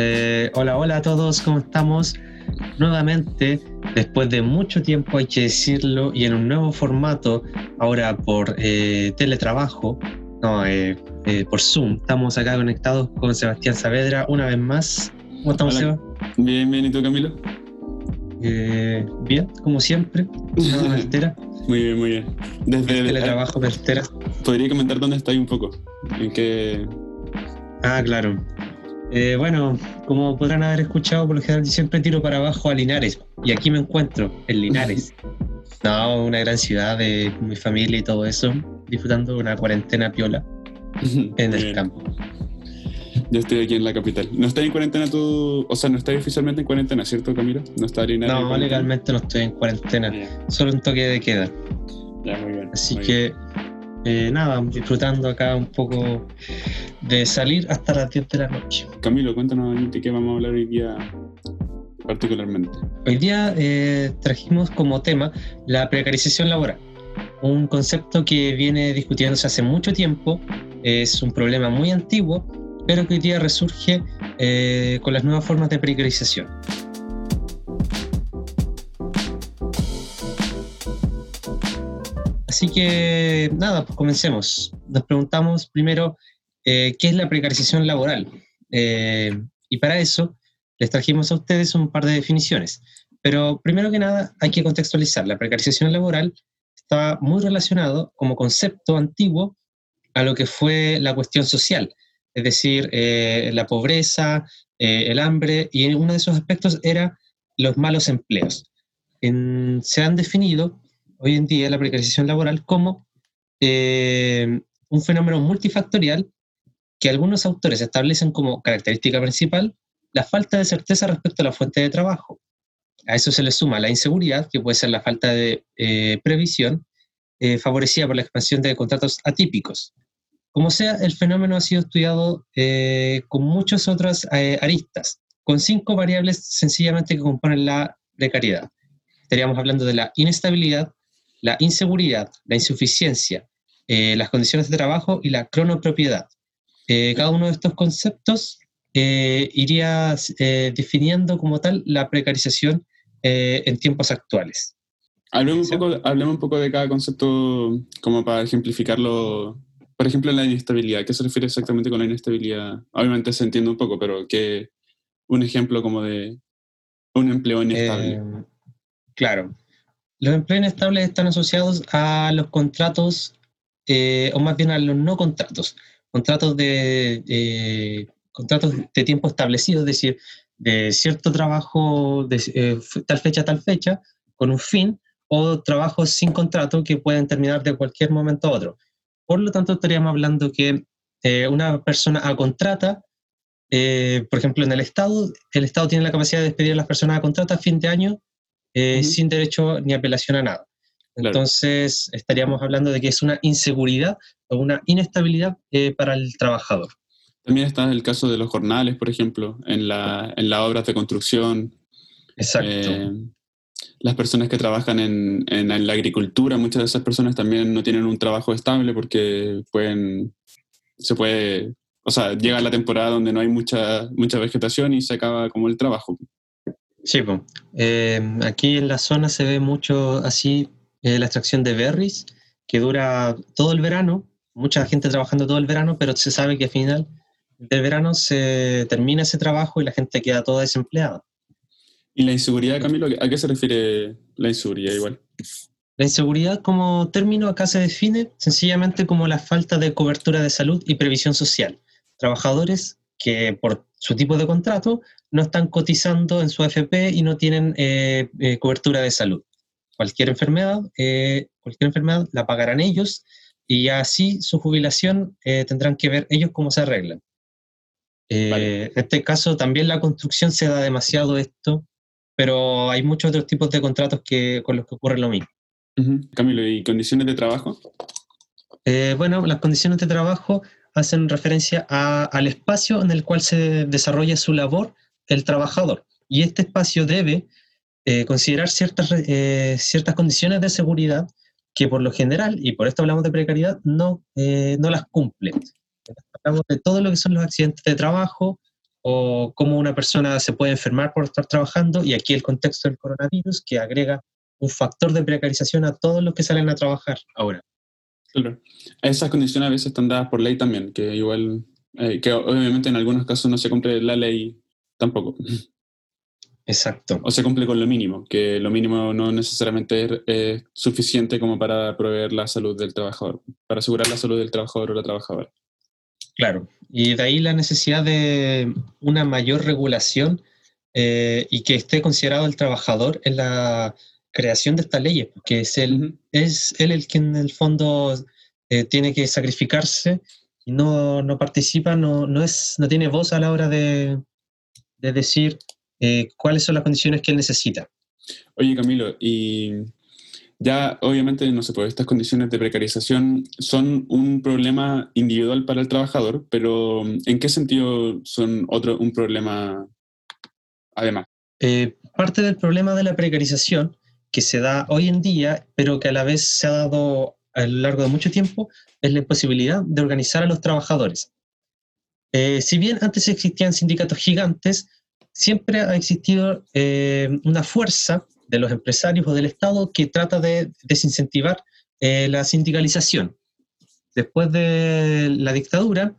Eh, hola, hola a todos, ¿cómo estamos? Nuevamente, después de mucho tiempo hay que decirlo, y en un nuevo formato, ahora por eh, teletrabajo, no, eh, por Zoom, estamos acá conectados con Sebastián Saavedra una vez más. ¿Cómo estamos, Seba? Bien, bien, ¿y tú, Camilo? bien, como siempre, muy bien, muy bien. Desde el teletrabajo, Vertera. ¿Podría comentar dónde estáis un poco? ¿En qué...? Ah, claro. Eh, bueno, como podrán haber escuchado, por lo general siempre tiro para abajo a Linares. Y aquí me encuentro, en Linares. no, una gran ciudad de mi familia y todo eso, disfrutando de una cuarentena piola en el campo. Yo estoy aquí en la capital. ¿No estás en cuarentena tú? O sea, no estás oficialmente en cuarentena, ¿cierto, Camilo? No está Linares. No, legalmente no estoy en cuarentena. Solo un toque de queda. Ya, muy bien. Así que eh, nada, disfrutando acá un poco de salir hasta las 10 de la noche. Camilo, cuéntanos de qué vamos a hablar hoy día particularmente. Hoy día eh, trajimos como tema la precarización laboral, un concepto que viene discutiéndose hace mucho tiempo, es un problema muy antiguo, pero que hoy día resurge eh, con las nuevas formas de precarización. Así que nada, pues comencemos. Nos preguntamos primero eh, qué es la precarización laboral. Eh, y para eso les trajimos a ustedes un par de definiciones. Pero primero que nada hay que contextualizar. La precarización laboral está muy relacionado como concepto antiguo a lo que fue la cuestión social, es decir, eh, la pobreza, el hambre, y uno de esos aspectos era los malos empleos. se han definido hoy en día la precarización laboral como eh, un fenómeno multifactorial que algunos autores establecen como característica principal la falta de certeza respecto a la fuente de trabajo. A eso se le suma la inseguridad, que puede ser la falta de eh, previsión, eh, favorecida por la expansión de contratos atípicos. Como sea, el fenómeno ha sido estudiado con muchas otras aristas, con cinco variables sencillamente que componen la precariedad. Estaríamos hablando de la inestabilidad, la inseguridad, la insuficiencia, eh, las condiciones de trabajo y la cronopropiedad. Eh, cada uno de estos conceptos eh, iría definiendo como tal la precarización en tiempos actuales. Hablemos un, poco, hablemos un poco de cada concepto como para ejemplificarlo. Por ejemplo, la inestabilidad. ¿Qué se refiere exactamente con la inestabilidad? Obviamente se entiende un poco, pero que un ejemplo como de un empleo inestable. claro. Los empleos inestables están asociados a los contratos, eh, o más bien a los no contratos, contratos de, contratos de tiempo establecido, es decir, de cierto trabajo de eh, tal fecha a tal fecha, con un fin, o trabajos sin contrato que pueden terminar de cualquier momento a otro. Por lo tanto, estaríamos hablando que eh, una persona a contrata, por ejemplo, en el Estado, el Estado tiene la capacidad de despedir a las personas a contrata a fin de año eh, sin derecho ni apelación a nada. Entonces, estaríamos hablando de que es una inseguridad o una inestabilidad eh, para el trabajador. También está el caso de los jornales, por ejemplo, en, la, en las obras de construcción. Exacto. Eh, las personas que trabajan en, en, la agricultura, muchas de esas personas también no tienen un trabajo estable porque pueden, se puede, o sea, llega la temporada donde no hay mucha, mucha vegetación y se acaba como el trabajo. Sí, pues. aquí en la zona se ve mucho así eh, la extracción de berries, que dura todo el verano, mucha gente trabajando todo el verano, pero se sabe que al final del verano se termina ese trabajo y la gente queda toda desempleada. ¿Y la inseguridad, Camilo? ¿A qué se refiere la inseguridad igual? La inseguridad como término acá se define sencillamente como la falta de cobertura de salud y previsión social. Trabajadores que por su tipo de contrato no están cotizando en su AFP y no tienen eh, eh, cobertura de salud. Cualquier enfermedad, eh, cualquier enfermedad la pagarán ellos y así su jubilación tendrán que ver ellos cómo se arreglan. En este caso también la construcción se da demasiado esto, pero hay muchos otros tipos de contratos que, con los que ocurre lo mismo. Camilo, ¿y condiciones de trabajo? bueno, las condiciones de trabajo hacen referencia al espacio en el cual se desarrolla su labor el trabajador. Y este espacio debe eh, considerar ciertas, eh, ciertas condiciones de seguridad que por lo general, y por esto hablamos de precariedad, no, eh, no las cumple. Hablamos de todo lo que son los accidentes de trabajo o cómo una persona se puede enfermar por estar trabajando, y aquí el contexto del coronavirus que agrega un factor de precarización a todos los que salen a trabajar ahora. Claro. Esas condiciones a veces están dadas por ley también, que igual, eh, que obviamente en algunos casos no se cumple la ley tampoco. Exacto. O se cumple con lo mínimo, que lo mínimo no necesariamente es suficiente como para proveer la salud del trabajador, para asegurar la salud del trabajador o la trabajadora. Claro, y de ahí la necesidad de una mayor regulación eh, y que esté considerado el trabajador en la creación de estas leyes, porque es él, es él el que en el fondo eh, tiene que sacrificarse y no, no participa, no, no, es, no tiene voz a la hora de, de decir eh, cuáles son las condiciones que él necesita. Oye, Camilo, y ya obviamente, no sé, pues estas condiciones de precarización son un problema individual para el trabajador, pero ¿en qué sentido son otro, un problema además? Eh, parte del problema de la precarización que se da hoy en día, pero que a la vez se ha dado a lo largo de mucho tiempo, es la imposibilidad de organizar a los trabajadores. Eh, si bien antes existían sindicatos gigantes, siempre ha existido eh, una fuerza de los empresarios o del Estado que trata de desincentivar eh, la sindicalización. Después de la dictadura,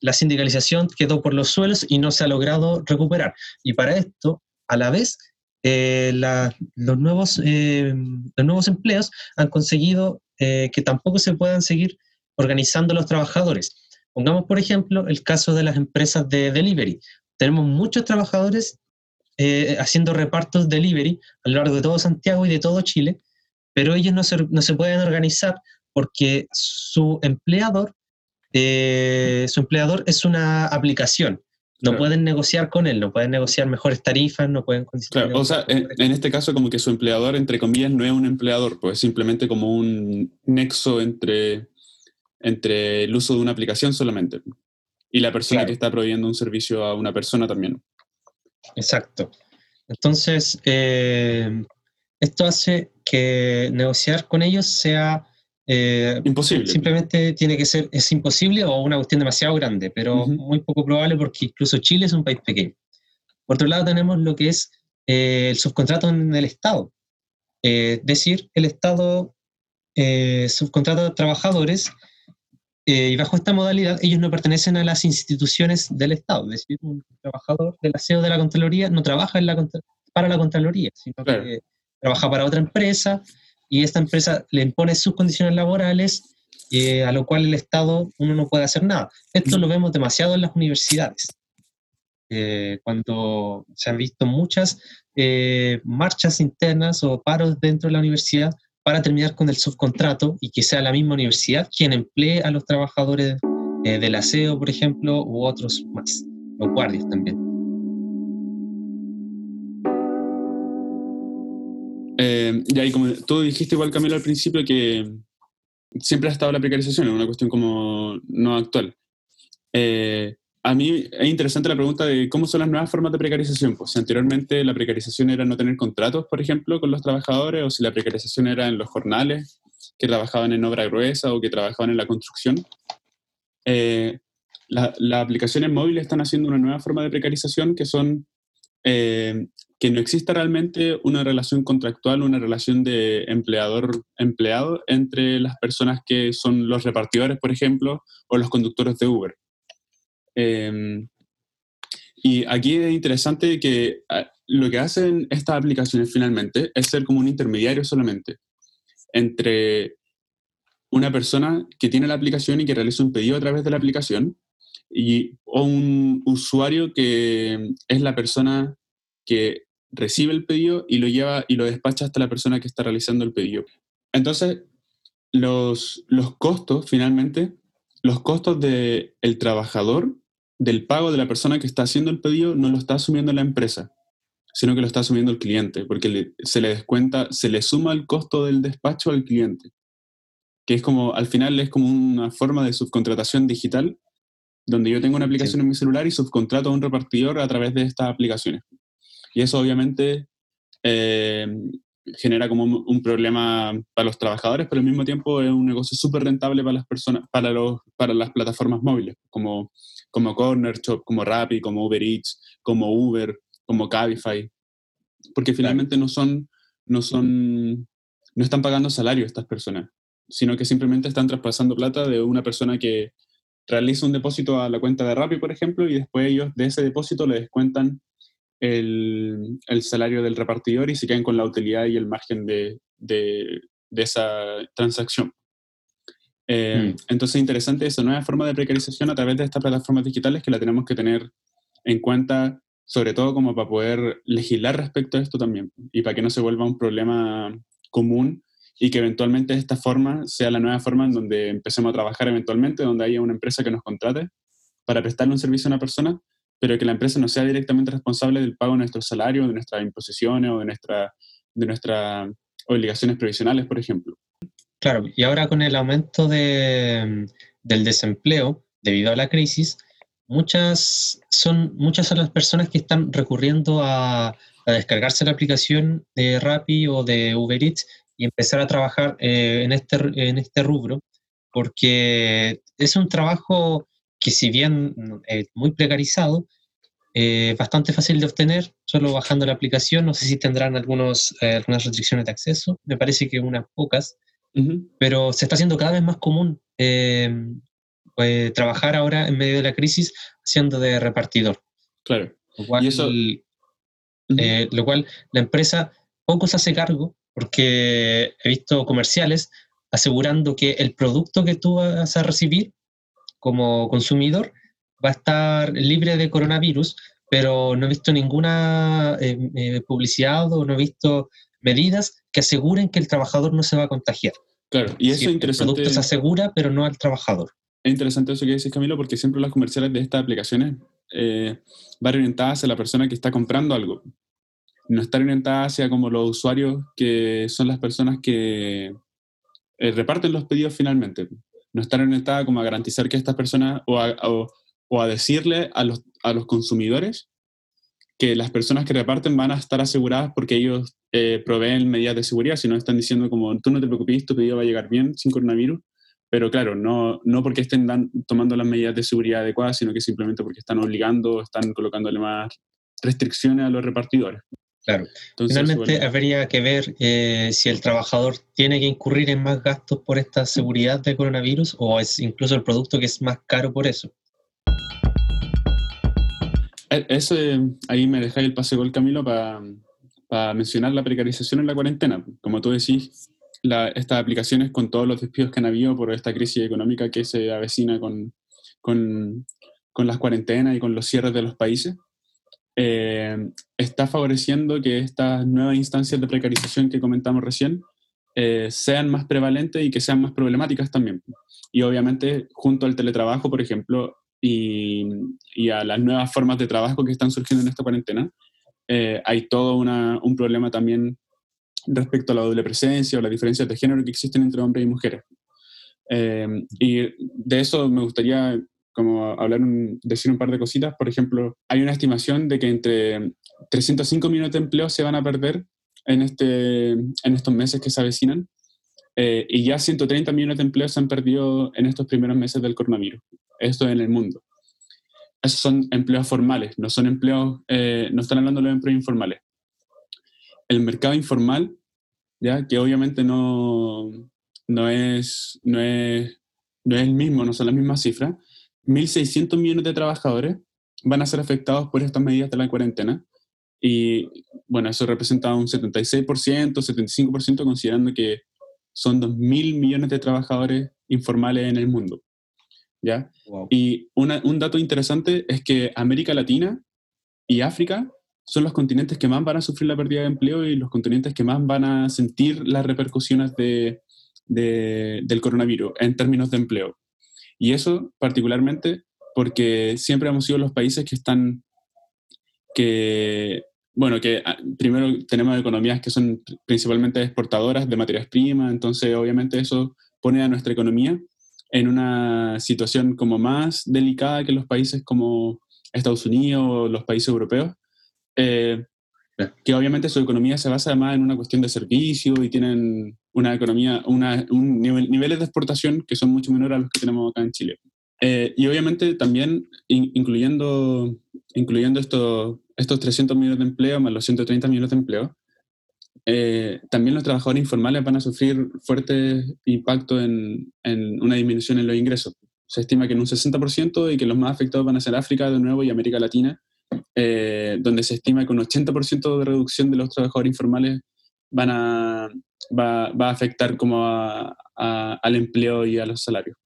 la sindicalización quedó por los suelos y no se ha logrado recuperar. Y para esto, a la vez, eh, los, nuevos, los nuevos empleos han conseguido que tampoco se puedan seguir organizando los trabajadores. Pongamos, por ejemplo, el caso de las empresas de delivery. Tenemos muchos trabajadores eh, haciendo repartos delivery a lo largo de todo Santiago y de todo Chile, pero ellos no se, no se pueden organizar porque su empleador, eh, su empleador es una aplicación. No pueden negociar con él, no pueden negociar mejores tarifas, no pueden... Claro, o sea, en, en, este caso como que su empleador, entre comillas, no es un empleador, pues es simplemente como un nexo entre, entre el uso de una aplicación solamente y la persona que está proveyendo un servicio a una persona también. Exacto. Entonces, eh, esto hace que negociar con ellos sea... Eh, imposible. Simplemente tiene que ser, es imposible o una cuestión demasiado grande, pero muy poco probable porque incluso Chile es un país pequeño. Por otro lado, tenemos lo que es eh, el subcontrato en el Estado. es decir, el Estado subcontrata a trabajadores eh, y bajo esta modalidad, ellos no pertenecen a las instituciones del Estado. Es decir, un trabajador del aseo de la Contraloría no trabaja en la, para la Contraloría, sino que trabaja para otra empresa y esta empresa le impone sus condiciones laborales, eh, a lo cual el Estado uno no puede hacer nada. Esto lo vemos demasiado en las universidades. Eh, cuando se han visto muchas marchas internas o paros dentro de la universidad para terminar con el subcontrato y que sea la misma universidad quien emplee a los trabajadores eh, del aseo, por ejemplo, u otros más, los guardias también. Eh, y ahí, como tú dijiste igual, Camilo, al principio, que siempre ha estado la precarización, es una cuestión como no actual. Eh, a mí es interesante la pregunta de cómo son las nuevas formas de precarización. Pues si anteriormente la precarización era no tener contratos, por ejemplo, con los trabajadores, o si la precarización era en los jornales que trabajaban en obra gruesa o que trabajaban en la construcción. Eh, las aplicaciones móviles están haciendo una nueva forma de precarización que son eh, que no exista realmente una relación contractual, una relación de empleador-empleado entre las personas que son los repartidores, por ejemplo, o los conductores de Uber. Em, y aquí es interesante que ah, lo que hacen estas aplicaciones finalmente es ser como un intermediario solamente entre una persona que tiene la aplicación y que realiza un pedido a través de la aplicación y, o un usuario que es la persona que recibe el pedido y lo lleva y lo despacha hasta la persona que está realizando el pedido. Entonces, los, los costos, finalmente, los costos del el trabajador del pago de la persona que está haciendo el pedido no lo está asumiendo la empresa, sino que lo está asumiendo el cliente, porque se le descuenta, se le suma el costo del despacho al cliente, que es como, al final es como una forma de subcontratación digital, donde yo tengo una aplicación en mi celular y subcontrato a un repartidor a través de estas aplicaciones. Y eso obviamente eh, genera como un, problema para los trabajadores, pero al mismo tiempo es un negocio súper rentable para las personas, para, los, para las plataformas móviles, como, como Corner Shop, como Rappi, como Uber Eats, como Uber, como Cabify, porque finalmente no son, no son, no están pagando salario estas personas, sino que simplemente están traspasando plata de una persona que realiza un depósito a la cuenta de Rappi, por ejemplo, y después ellos de ese depósito le descuentan el, el, salario del repartidor y se quedan con la utilidad y el margen de, de, esa transacción. Eh, mm. Entonces, interesante esa nueva forma de precarización a través de estas plataformas digitales que la tenemos que tener en cuenta, sobre todo como para poder legislar respecto a esto también y para que no se vuelva un problema común y que eventualmente esta forma sea la nueva forma en donde empecemos a trabajar eventualmente, donde haya una empresa que nos contrate para prestarle un servicio a una persona pero que la empresa no sea directamente responsable del pago de nuestro salario, de nuestras imposiciones o de, nuestra, de nuestras obligaciones previsionales, por ejemplo. Claro, y ahora con el aumento de, del desempleo debido a la crisis, muchas son, muchas son las personas que están recurriendo a, a descargarse la aplicación de Rappi o de Uber Eats y empezar a trabajar eh, en, este, en este rubro, porque es un trabajo que si bien es eh, muy precarizado, eh, bastante fácil de obtener, solo bajando la aplicación. No sé si tendrán algunos, eh, algunas restricciones de acceso, me parece que unas pocas, pero se está haciendo cada vez más común pues, trabajar ahora en medio de la crisis siendo de repartidor. Claro. Lo cual, ¿Y eso? lo cual la empresa poco se hace cargo, porque he visto comerciales asegurando que el producto que tú vas a recibir como consumidor va a estar libre de coronavirus, pero no he visto ninguna eh, eh, publicidad o no he visto medidas que aseguren que el trabajador no se va a contagiar. Claro, y eso es interesante. El producto se asegura, pero no al trabajador. Es interesante eso que dices, Camilo, porque siempre las comerciales de estas aplicaciones eh, van orientadas hacia la persona que está comprando algo. No están orientadas hacia como los usuarios que son las personas que reparten los pedidos finalmente no estar orientada como a garantizar que estas personas o a, o, a decirle a los, a los, consumidores que las personas que reparten van a estar aseguradas porque ellos eh, proveen medidas de seguridad, si no están diciendo como tú no te preocupes, tu pedido va a llegar bien sin coronavirus, pero claro, no, no porque estén tomando las medidas de seguridad adecuadas, sino que simplemente porque están obligando, están colocándole más restricciones a los repartidores. Claro. Finalmente habría que ver eh, si el trabajador tiene que incurrir en más gastos por esta seguridad de coronavirus o es incluso el producto que es más caro por eso. Eh, eso, ahí me dejáis el pase gol, Camilo, para mencionar la precarización en la cuarentena. Como tú decís, estas aplicaciones con todos los despidos que han habido por esta crisis económica que se avecina con, con, con las cuarentenas y con los cierres de los países, eh, está favoreciendo que estas nuevas instancias de precarización que comentamos recién eh, sean más prevalentes y que sean más problemáticas también. Y obviamente junto al teletrabajo, por ejemplo, y, y a las nuevas formas de trabajo que están surgiendo en esta cuarentena, eh, hay todo una, un problema también respecto a la doble presencia o las diferencias de género que existen entre hombres y mujeres. y de eso me gustaría como hablar decir un par de cositas. Por ejemplo, hay una estimación de que entre 305 millones de empleos se van a perder en, este, en estos meses que se avecinan. Eh, y ya 130 millones de empleos se han perdido en estos primeros meses del coronavirus. Esto en el mundo. Esos son empleos formales, no son empleos, eh, no están hablando de los empleos informales. El mercado informal, ya que obviamente no, no, es, no, es, no es el mismo, no son las mismas cifras, 1.600 millones de trabajadores van a ser afectados por estas medidas de la cuarentena. Y bueno, eso representa un 76%, 75%, considerando que son 2.000 millones de trabajadores informales en el mundo. ¿ya? Y un dato interesante es que América Latina y África son los continentes que más van a sufrir la pérdida de empleo y los continentes que más van a sentir las repercusiones de, del coronavirus en términos de empleo. Y eso particularmente porque siempre hemos sido los países que están, que, bueno, que ah, primero tenemos economías que son principalmente exportadoras de materias primas, entonces obviamente eso pone a nuestra economía en una situación como más delicada que los países como Estados Unidos o los países europeos, eh, que obviamente su economía se basa más en una cuestión de servicio y tienen una economía, una, un nivel, niveles de exportación que son mucho menores a los que tenemos acá en Chile. Eh, y obviamente también incluyendo, incluyendo estos, estos 300 millones de empleo más los 130 millones de empleo, eh, también los trabajadores informales van a sufrir fuerte impacto en, en, una disminución en los ingresos. Se estima que en un 60% y que los más afectados van a ser África de nuevo y América Latina, eh, donde se estima que un 80% de reducción de los trabajadores informales van a, va, a afectar como al empleo y a los salarios.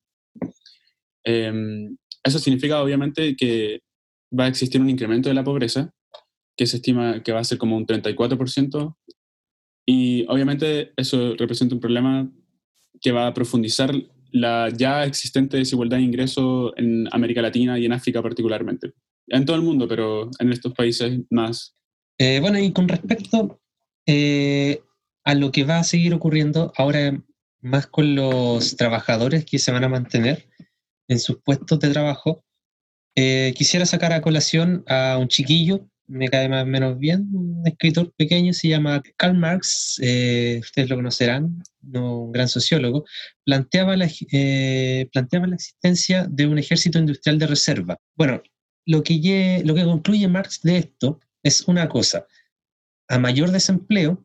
Em, eso significa obviamente que va a existir un incremento de la pobreza, que se estima que va a ser como un 34%, y obviamente eso representa un problema que va a profundizar la ya existente desigualdad de ingresos en América Latina y en África particularmente. En todo el mundo, pero en estos países más. Eh, bueno, y con respecto eh, a lo que va a seguir ocurriendo ahora más con los trabajadores que se van a mantener en sus puestos de trabajo, eh, quisiera sacar a colación a un chiquillo, me cae más menos bien, un escritor pequeño, se llama Karl Marx, ustedes lo conocerán, un gran sociólogo, planteaba la, planteaba la existencia de un ejército industrial de reserva. Bueno, lo que, lo que concluye Marx de esto es una cosa, a mayor desempleo,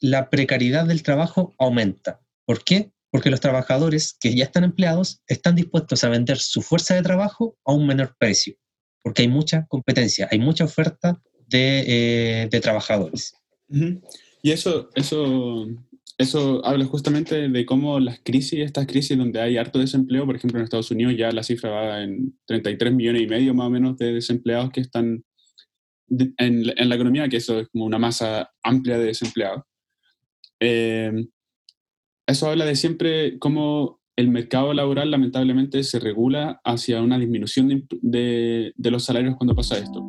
la precariedad del trabajo aumenta. ¿Por qué? Porque los trabajadores que ya están empleados están dispuestos a vender su fuerza de trabajo a un menor precio, porque hay mucha competencia, hay mucha oferta de, eh, trabajadores. Y eso, eso, eso habla justamente de cómo las crisis, estas crisis donde hay harto desempleo, por ejemplo en Estados Unidos ya la cifra va en 33 millones y medio más o menos de desempleados que están en, en la economía, que eso es como una masa amplia de desempleados. Eh, eso habla de siempre cómo el mercado laboral lamentablemente se regula hacia una disminución de, los salarios cuando pasa esto.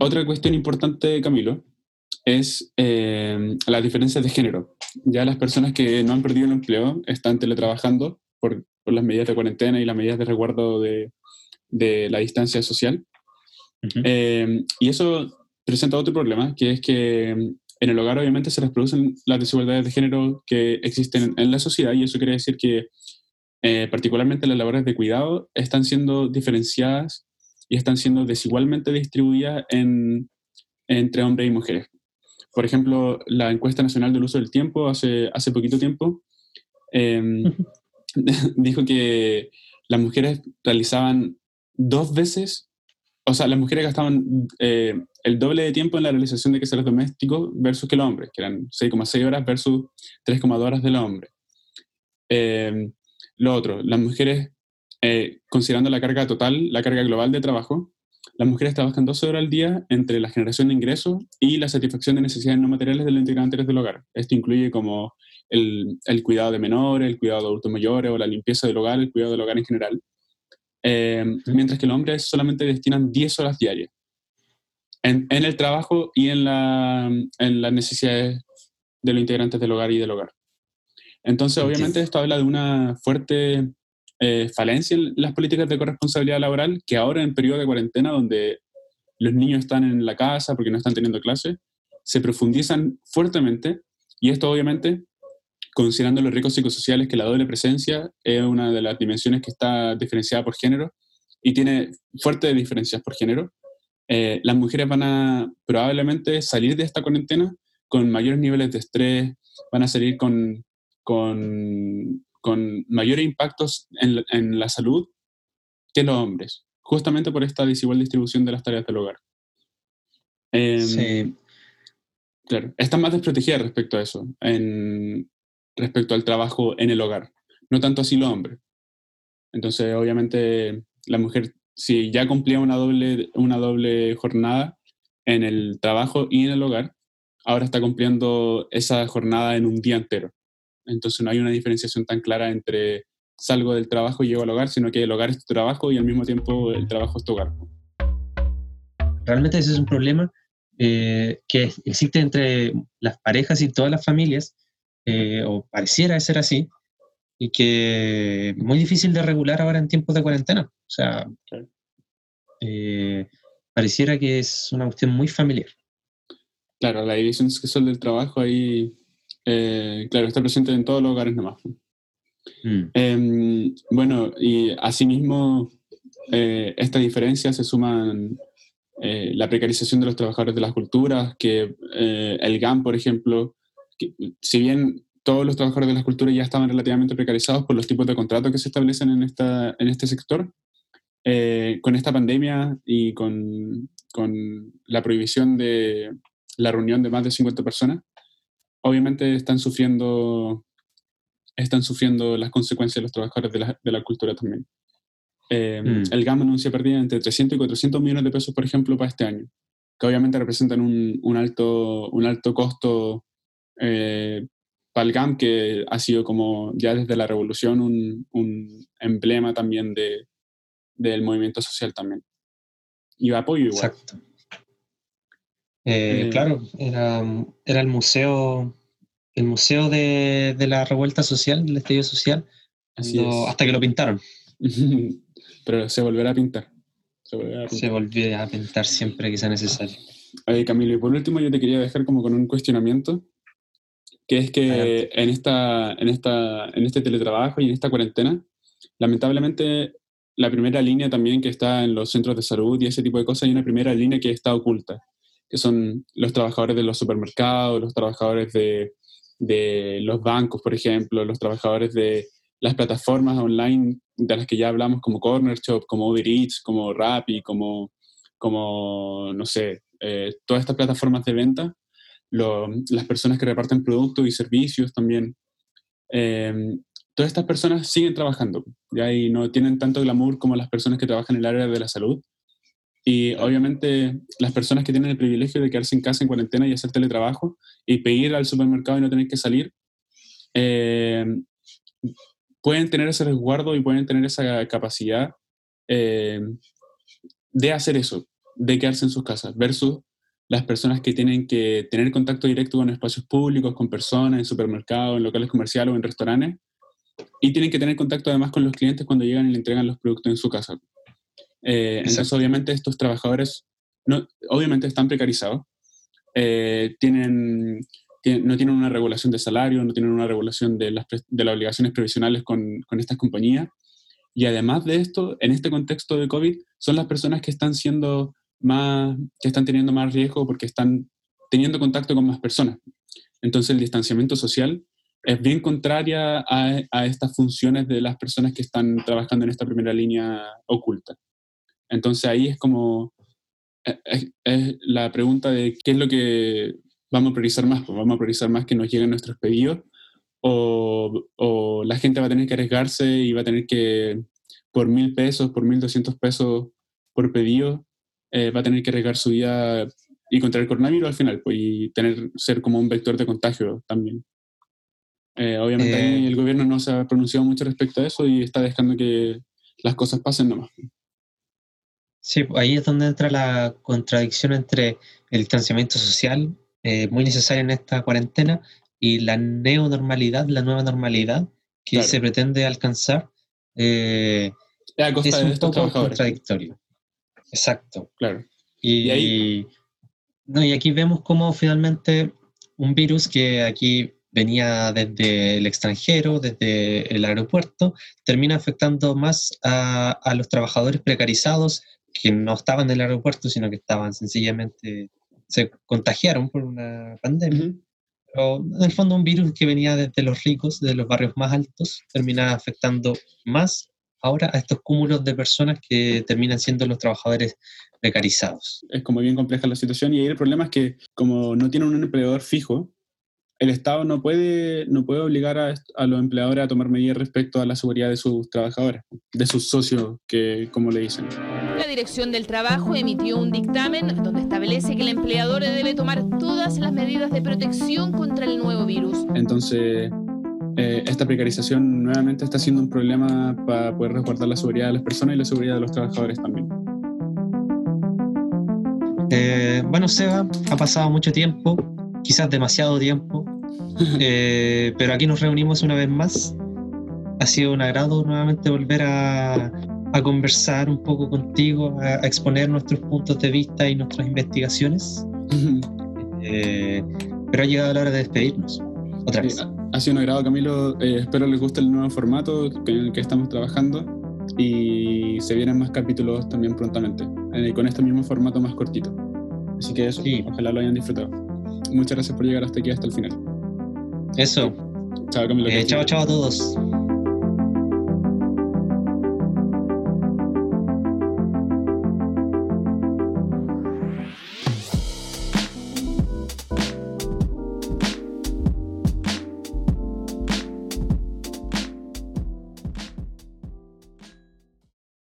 Otra cuestión importante, Camilo, es eh, las diferencias de género. Ya las personas que no han perdido el empleo están teletrabajando por, las medidas de cuarentena y las medidas de resguardo de, la distancia social. Eh, y eso presenta otro problema, que es que en el hogar obviamente se reproducen las desigualdades de género que existen en la sociedad y eso quiere decir que eh, particularmente las labores de cuidado están siendo diferenciadas y están siendo desigualmente distribuidas entre hombres y mujeres. Por ejemplo, la encuesta nacional del uso del tiempo hace, hace poquito tiempo em, dijo que las mujeres realizaban dos veces o sea, las mujeres gastaban eh, el doble de tiempo en la realización de quehaceres domésticos versus que los hombres, que eran 6,6 horas versus 3,2 horas del hombre. Eh, lo otro, las mujeres, eh, considerando la carga total, la carga global de trabajo, las mujeres trabajan 12 horas al día entre la generación de ingresos y la satisfacción de necesidades no materiales de los integrantes del hogar. Esto incluye como el, el cuidado de menores, el cuidado de adultos mayores o la limpieza del hogar, el cuidado del hogar en general. Eh, mientras que los hombres solamente destinan 10 horas diarias en, en el trabajo y en, la, en, las necesidades de los integrantes del hogar y del hogar. Entonces, obviamente, esto habla de una fuerte eh, falencia en las políticas de corresponsabilidad laboral que ahora en periodo de cuarentena, donde los niños están en la casa porque no están teniendo clase, se profundizan fuertemente. Y esto obviamente considerando los riesgos psicosociales que la doble presencia es una de las dimensiones que está diferenciada por género y tiene fuertes diferencias por género, eh, las mujeres van a probablemente salir de esta cuarentena con mayores niveles de estrés, van a salir con, con, con mayores impactos en, en, la salud que los hombres, justamente por esta desigual distribución de las tareas del hogar. Em, sí. Claro, están más desprotegidas respecto a eso. En, respecto al trabajo en el hogar, no tanto así los hombres. Entonces, obviamente, la mujer, si ya cumplía una doble, una doble jornada en el trabajo y en el hogar, ahora está cumpliendo esa jornada en un día entero. Entonces, no hay una diferenciación tan clara entre salgo del trabajo y llego al hogar, sino que el hogar es tu trabajo y al mismo tiempo el trabajo es tu hogar. Realmente ese es un problema eh, que existe entre las parejas y todas las familias, eh, o pareciera ser así, y que es muy difícil de regular ahora en tiempos de cuarentena. O sea, eh, pareciera que es una cuestión muy familiar. Claro, la división sexual del trabajo ahí, eh, claro, está presente en todos los hogares nomás. Mm. Em, bueno, y asimismo, eh, estas diferencias se suman eh, la precarización de los trabajadores de las culturas, que eh, el GAM, por ejemplo, si bien todos los trabajadores de las culturas ya estaban relativamente precarizados por los tipos de contratos que se establecen en, esta, en este sector, con esta pandemia y con, con la prohibición de la reunión de más de 50 personas, obviamente están sufriendo están sufriendo las consecuencias de los trabajadores de la, de la cultura también. Eh, mm. El GAM anuncia pérdidas entre 300 y 400 millones de pesos, por ejemplo, para este año, que obviamente representan un, un alto, un alto costo eh, para el GAM, que ha sido como ya desde la revolución un, un emblema también de, del movimiento social también. Y apoyo igual. Exacto. Eh, claro, era, era el museo el museo de, de, la revuelta social, del estallido social, hasta que lo pintaron. Pero se volverá a pintar. Se volverá a pintar, siempre que sea necesario. Oye, Camilo, y por último yo te quería dejar como con un cuestionamiento, que es que en, esta, en, esta, en este teletrabajo y en esta cuarentena, lamentablemente la primera línea también que está en los centros de salud y ese tipo de cosas, hay una primera línea que está oculta, que son los trabajadores de los supermercados, los trabajadores de, de los bancos, por ejemplo, los trabajadores de las plataformas online de las que ya hablamos, como Corner Shop, como Uber Eats, como Rappi, como, como no sé, eh, todas estas plataformas de venta, las personas que reparten productos y servicios también. Em, todas estas personas siguen trabajando ¿ya? y no tienen tanto glamour como las personas que trabajan en el área de la salud. Y obviamente las personas que tienen el privilegio de quedarse en casa en cuarentena y hacer teletrabajo y pedir al supermercado y no tener que salir, eh, pueden tener ese resguardo y pueden tener esa capacidad eh, de hacer eso, de quedarse en sus casas, versus las personas que tienen que tener contacto directo con espacios públicos, con personas, en supermercados, en locales comerciales o en restaurantes, y tienen que tener contacto además con los clientes cuando llegan y le entregan los productos en su casa. Eh, entonces, obviamente, estos trabajadores no, obviamente están precarizados, eh, tienen no tienen una regulación de salario, no tienen una regulación de las, de las obligaciones previsionales con, con, estas compañías. Y además de esto, en este contexto de COVID, son las personas que están siendo más, que están teniendo más riesgo porque están teniendo contacto con más personas. Entonces el distanciamiento social es bien contraria a, a estas funciones de las personas que están trabajando en esta primera línea oculta. Entonces ahí es como, es, es la pregunta de qué es lo que vamos a priorizar más, pues vamos a priorizar más que nos lleguen nuestros pedidos o, o, la gente va a tener que arriesgarse y va a tener que, por mil pesos, por mil doscientos pesos por pedido, eh, va a tener que arriesgar su vida y contra el coronavirus al final, pues, y tener, ser como un vector de contagio también. Eh, obviamente eh. el gobierno no se ha pronunciado mucho respecto a eso y está dejando que las cosas pasen nomás. Sí, ahí es donde entra la contradicción entre el distanciamiento social eh, muy necesaria en esta cuarentena y la neonormalidad, la nueva normalidad que se pretende alcanzar eh, es un poco contradictorio. Exacto. Claro. Y, no, y aquí vemos cómo finalmente un virus que aquí venía desde el extranjero, desde el aeropuerto, termina afectando más a, a, los trabajadores precarizados que no estaban en el aeropuerto, sino que estaban sencillamente se contagiaron por una pandemia. Pero en el fondo un virus que venía desde los ricos, de los barrios más altos, termina afectando más ahora a estos cúmulos de personas que terminan siendo los trabajadores precarizados. Es como bien compleja la situación y ahí el problema es que como no tiene un empleador fijo, el Estado no puede, no puede obligar a, a, los empleadores a tomar medidas respecto a la seguridad de sus trabajadores, de sus socios, que como le dicen. La Dirección del Trabajo emitió un dictamen donde establece que el empleador debe tomar todas las medidas de protección contra el nuevo virus. Entonces, eh, esta precarización nuevamente está siendo un problema para poder resguardar la seguridad de las personas y la seguridad de los trabajadores también. Eh, bueno, Seba, ha pasado mucho tiempo, quizás demasiado tiempo, eh, pero aquí nos reunimos una vez más. Ha sido un agrado nuevamente volver a, a conversar un poco contigo, a, a exponer nuestros puntos de vista y nuestras investigaciones. Eh, pero ha llegado la hora de despedirnos. Otra vez. Ha sido un agrado, Camilo. Eh, espero les guste el nuevo formato con el que estamos trabajando y se vienen más capítulos también prontamente, eh, con este mismo formato más cortito. Así que eso, Sí. ojalá lo hayan disfrutado. Muchas gracias por llegar hasta aquí, hasta el final. Eso. Chao, Camilo. Eh, chao, chao a todos.